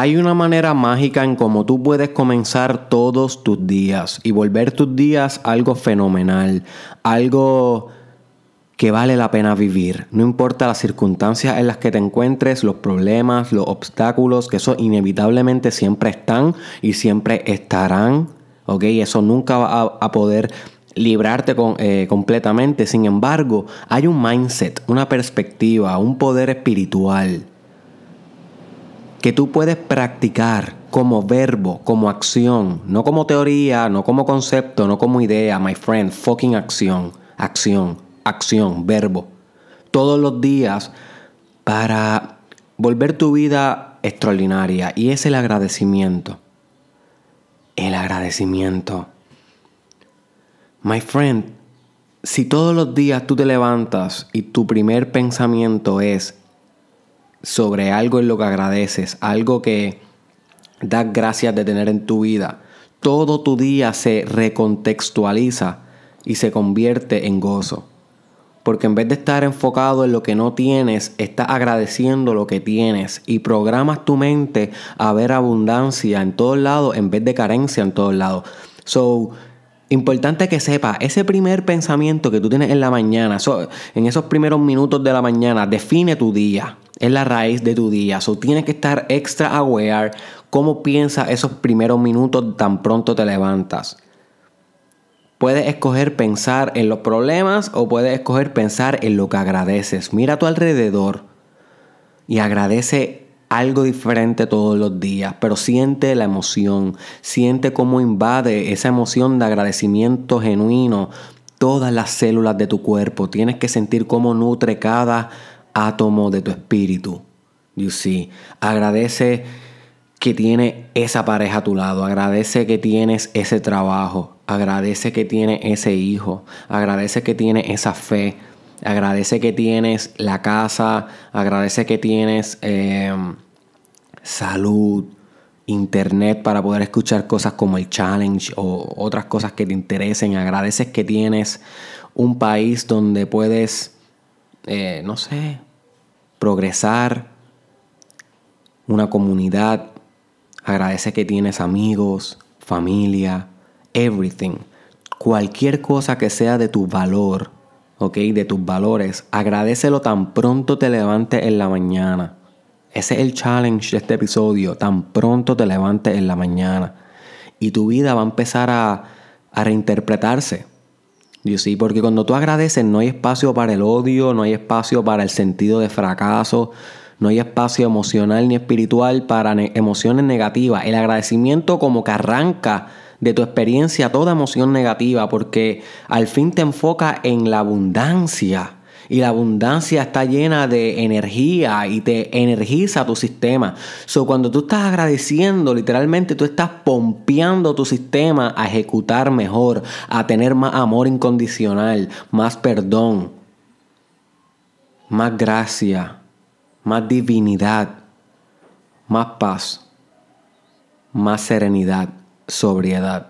Hay una manera mágica en cómo tú puedes comenzar todos tus días y volver tus días algo fenomenal, algo que vale la pena vivir. No importa las circunstancias en las que te encuentres, los problemas, los obstáculos, que eso inevitablemente siempre están y siempre estarán. ¿Ok? Eso nunca va a, poder librarte eh, completamente. Sin embargo, hay un mindset, una perspectiva, un poder espiritual que tú puedes practicar como verbo, como acción, no como teoría, no como concepto, no como idea, my friend, fucking acción, acción, acción, verbo, todos los días para volver tu vida extraordinaria y es el agradecimiento. El agradecimiento. My friend, si todos los días tú te levantas y tu primer pensamiento es sobre algo en lo que agradeces, algo que das gracias de tener en tu vida, todo tu día se recontextualiza y se convierte en gozo. Porque en vez de estar enfocado en lo que no tienes, estás agradeciendo lo que tienes y programas tu mente a ver abundancia en todos lados en vez de carencia en todos lados. So, Importante que sepa ese primer pensamiento que tú tienes en la mañana, en esos primeros minutos de la mañana, define tu día. Es la raíz de tu día. So, tienes que estar extra aware cómo piensas esos primeros minutos tan pronto te levantas. Puedes escoger pensar en los problemas o puedes escoger pensar en lo que agradeces. Mira a tu alrededor y agradece algo diferente todos los días, pero siente la emoción, siente cómo invade esa emoción de agradecimiento genuino todas las células de tu cuerpo. Tienes que sentir cómo nutre cada átomo de tu espíritu. You see, agradece que tiene esa pareja a tu lado, agradece que tienes ese trabajo, agradece que tiene ese hijo, agradece que tiene esa fe, Agradece que tienes la casa, agradece que tienes em, salud, internet para poder escuchar cosas como el challenge o otras cosas que te interesen. Agradeces que tienes un país donde puedes, eh, no sé, progresar, una comunidad. Agradece que tienes amigos, familia, everything. Cualquier cosa que sea de tu valor ¿ok? De tus valores. Agradecelo tan pronto te levantes en la mañana. Ese es el challenge de este episodio. Tan pronto te levantes en la mañana. Y tu vida va a empezar a, a reinterpretarse. You see? Porque cuando tú agradeces no hay espacio para el odio, no hay espacio para el sentido de fracaso, no hay espacio emocional ni espiritual para emociones negativas. El agradecimiento como que arranca de tu experiencia toda emoción negativa porque al fin te enfoca en la abundancia. Y la abundancia está llena de energía y te energiza tu sistema. So, cuando tú estás agradeciendo, literalmente tú estás pompeando tu sistema a ejecutar mejor, a tener más amor incondicional, más perdón, más gracia, más divinidad, más paz, más serenidad sobriedad,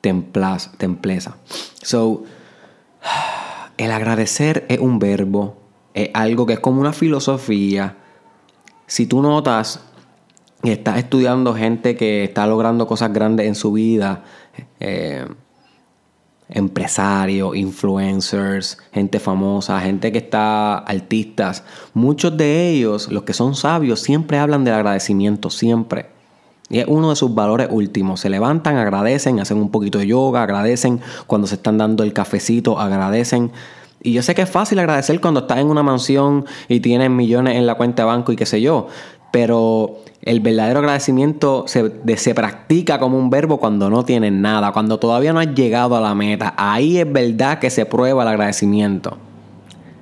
templeza. So, el agradecer es un verbo, es algo que es como una filosofía. Si tú notas y estás estudiando gente que está logrando cosas grandes en su vida, eh, empresarios, influencers, gente famosa, gente que está artistas, muchos de ellos, los que son sabios, siempre hablan del agradecimiento, siempre. Y es uno de sus valores últimos. Se levantan, agradecen, hacen un poquito de yoga, agradecen cuando se están dando el cafecito, agradecen. Y yo sé que es fácil agradecer cuando estás en una mansión y tienes millones en la cuenta de banco y qué sé yo. Pero el verdadero agradecimiento se, se, practica como un verbo cuando no tienes nada, cuando todavía no has llegado a la meta. Ahí es verdad que se prueba el agradecimiento.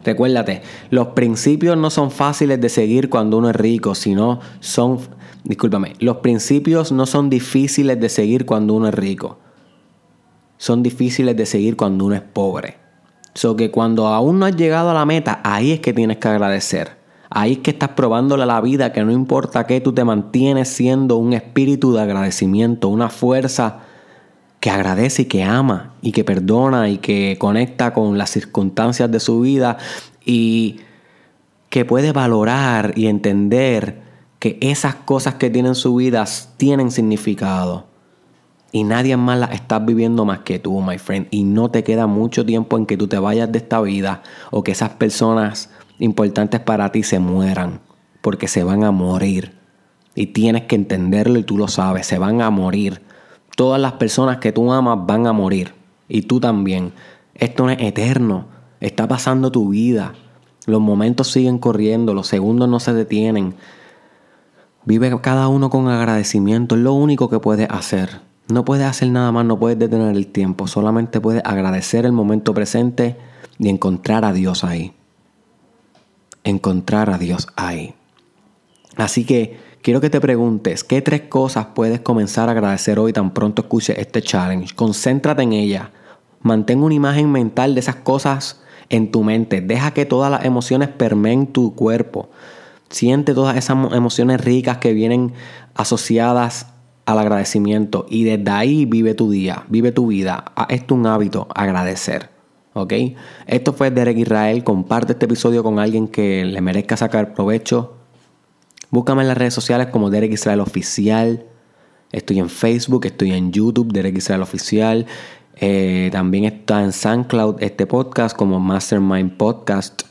Recuérdate, los principios no son fáciles de seguir cuando uno es rico, sino son discúlpame, los principios no son difíciles de seguir cuando uno es rico. Son difíciles de seguir cuando uno es pobre. So que cuando aún no has llegado a la meta, ahí es que tienes que agradecer. Ahí es que estás probándole a la vida que no importa qué, tú te mantienes siendo un espíritu de agradecimiento, una fuerza que agradece y que ama y que perdona y que conecta con las circunstancias de su vida y que puede valorar y entender que esas cosas que tienen su vida tienen significado. Y nadie más las estás viviendo más que tú, my friend. Y no te queda mucho tiempo en que tú te vayas de esta vida o que esas personas importantes para ti se mueran. Porque se van a morir. Y tienes que entenderlo y tú lo sabes. Se van a morir. Todas las personas que tú amas van a morir. Y tú también. Esto no es eterno. Está pasando tu vida. Los momentos siguen corriendo. Los segundos no se detienen. Vive cada uno con agradecimiento. Es lo único que puedes hacer. No puedes hacer nada más, no puedes detener el tiempo, solamente puedes agradecer el momento presente y encontrar a Dios ahí. Encontrar a Dios ahí. Así que quiero que te preguntes, ¿qué tres cosas puedes comenzar a agradecer hoy tan pronto escuches este challenge? Concéntrate en ella. Mantén una imagen mental de esas cosas en tu mente. Deja que todas las emociones permeen tu cuerpo. Siente todas esas emociones ricas que vienen asociadas al agradecimiento y desde ahí vive tu día, vive tu vida. Esto es un hábito, agradecer. ¿Ok? Esto fue Derek Israel. Comparte este episodio con alguien que le merezca sacar provecho. Búscame en las redes sociales como Derek Israel Oficial. Estoy en Facebook, estoy en YouTube, Derek Israel Oficial. Eh, también está en SoundCloud este podcast como Mastermind Podcast.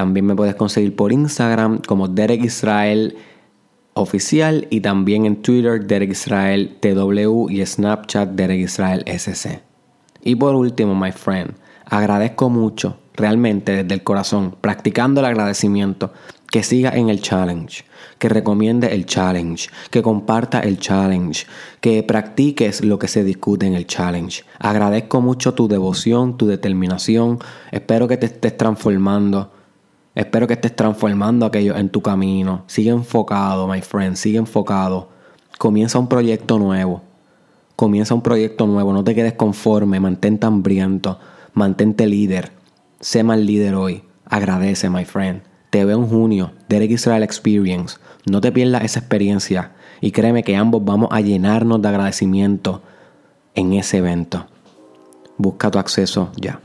También me puedes conseguir por Instagram como Derek Israel oficial y también en Twitter Derek Israel TW y Snapchat Derek Israel SC. Y por último, my friend, agradezco mucho, realmente desde el corazón, practicando el agradecimiento, que siga en el challenge, que recomiende el challenge, que comparta el challenge, que practiques lo que se discute en el challenge. Agradezco mucho tu devoción, tu determinación, espero que te estés transformando Espero que estés transformando aquello en tu camino. Sigue enfocado, my friend, sigue enfocado. Comienza un proyecto nuevo. Comienza un proyecto nuevo. No te quedes conforme, mantente hambriento, mantente líder. Sé más líder hoy. Agradece, my friend. Te veo en junio, Derek Israel Experience. No te pierdas esa experiencia y créeme que ambos vamos a llenarnos de agradecimiento en ese evento. Busca tu acceso ya.